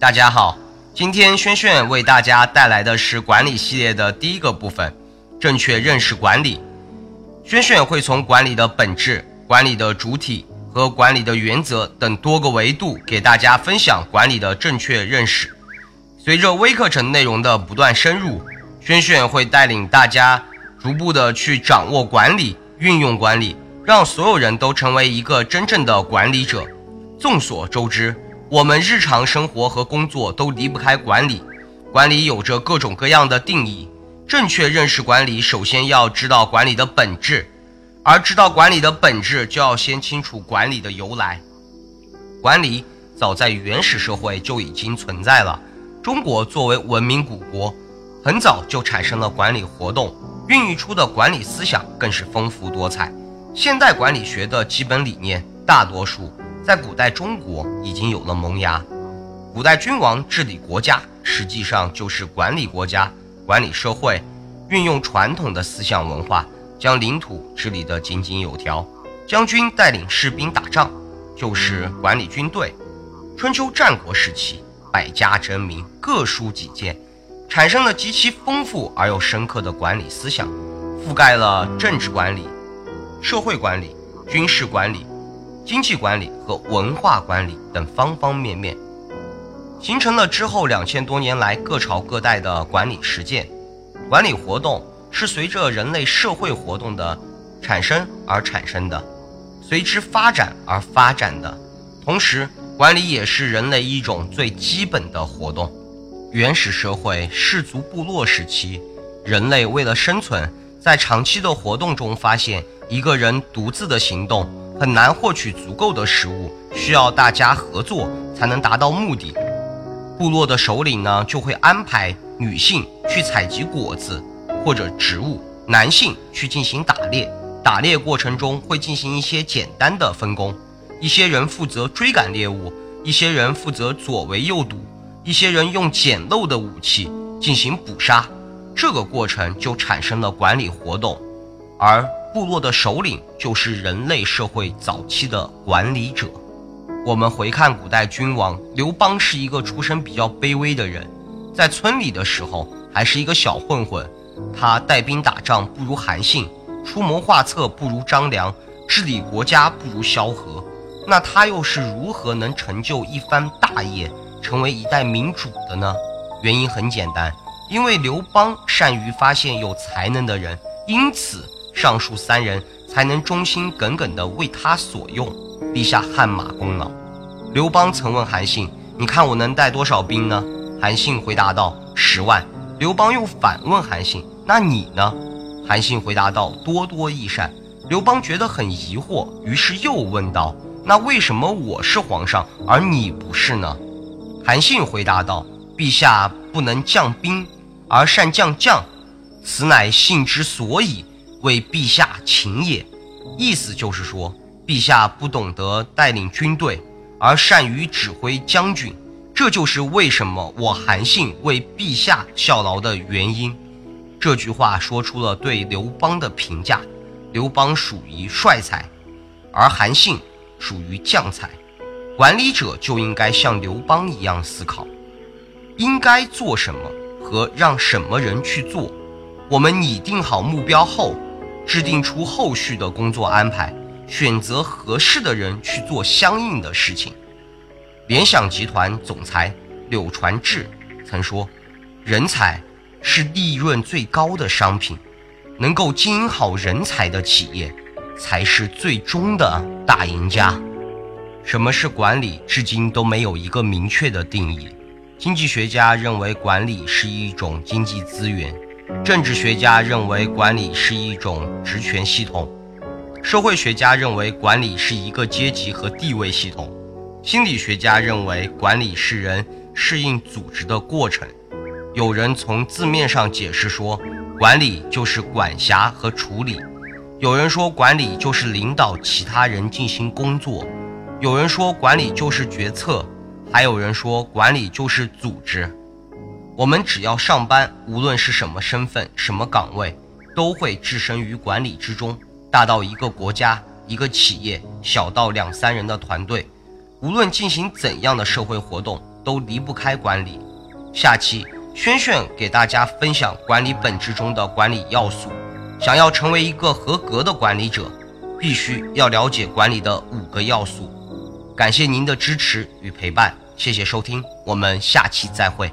大家好，今天轩轩为大家带来的是管理系列的第一个部分——正确认识管理。轩轩会从管理的本质、管理的主体和管理的原则等多个维度给大家分享管理的正确认识。随着微课程内容的不断深入，轩轩会带领大家逐步的去掌握管理、运用管理，让所有人都成为一个真正的管理者。众所周知。我们日常生活和工作都离不开管理，管理有着各种各样的定义。正确认识管理，首先要知道管理的本质，而知道管理的本质，就要先清楚管理的由来。管理早在原始社会就已经存在了。中国作为文明古国，很早就产生了管理活动，孕育出的管理思想更是丰富多彩。现代管理学的基本理念，大多数。在古代中国已经有了萌芽，古代君王治理国家，实际上就是管理国家、管理社会，运用传统的思想文化，将领土治理得井井有条。将军带领士兵打仗，就是管理军队。春秋战国时期，百家争鸣，各抒己见，产生了极其丰富而又深刻的管理思想，覆盖了政治管理、社会管理、军事管理。经济管理和文化管理等方方面面，形成了之后两千多年来各朝各代的管理实践。管理活动是随着人类社会活动的产生而产生的，随之发展而发展的。同时，管理也是人类一种最基本的活动。原始社会氏族部落时期，人类为了生存，在长期的活动中发现，一个人独自的行动。很难获取足够的食物，需要大家合作才能达到目的。部落的首领呢，就会安排女性去采集果子或者植物，男性去进行打猎。打猎过程中会进行一些简单的分工，一些人负责追赶猎物，一些人负责左围右堵，一些人用简陋的武器进行捕杀。这个过程就产生了管理活动，而。部落的首领就是人类社会早期的管理者。我们回看古代君王刘邦，是一个出身比较卑微的人，在村里的时候还是一个小混混。他带兵打仗不如韩信，出谋划策不如张良，治理国家不如萧何。那他又是如何能成就一番大业，成为一代明主的呢？原因很简单，因为刘邦善于发现有才能的人，因此。上述三人才能忠心耿耿地为他所用，立下汗马功劳。刘邦曾问韩信：“你看我能带多少兵呢？”韩信回答道：“十万。”刘邦又反问韩信：“那你呢？”韩信回答道：“多多益善。”刘邦觉得很疑惑，于是又问道：“那为什么我是皇上，而你不是呢？”韩信回答道：“陛下不能将兵，而善将将，此乃信之所以。”为陛下勤也，意思就是说，陛下不懂得带领军队，而善于指挥将军，这就是为什么我韩信为陛下效劳的原因。这句话说出了对刘邦的评价：刘邦属于帅才，而韩信属于将才。管理者就应该像刘邦一样思考，应该做什么和让什么人去做。我们拟定好目标后。制定出后续的工作安排，选择合适的人去做相应的事情。联想集团总裁柳传志曾说：“人才是利润最高的商品，能够经营好人才的企业才是最终的大赢家。”什么是管理？至今都没有一个明确的定义。经济学家认为，管理是一种经济资源。政治学家认为管理是一种职权系统，社会学家认为管理是一个阶级和地位系统，心理学家认为管理是人适应组织的过程。有人从字面上解释说，管理就是管辖和处理；有人说管理就是领导其他人进行工作；有人说管理就是决策；还有人说管理就是组织。我们只要上班，无论是什么身份、什么岗位，都会置身于管理之中。大到一个国家、一个企业，小到两三人的团队，无论进行怎样的社会活动，都离不开管理。下期轩轩给大家分享管理本质中的管理要素。想要成为一个合格的管理者，必须要了解管理的五个要素。感谢您的支持与陪伴，谢谢收听，我们下期再会。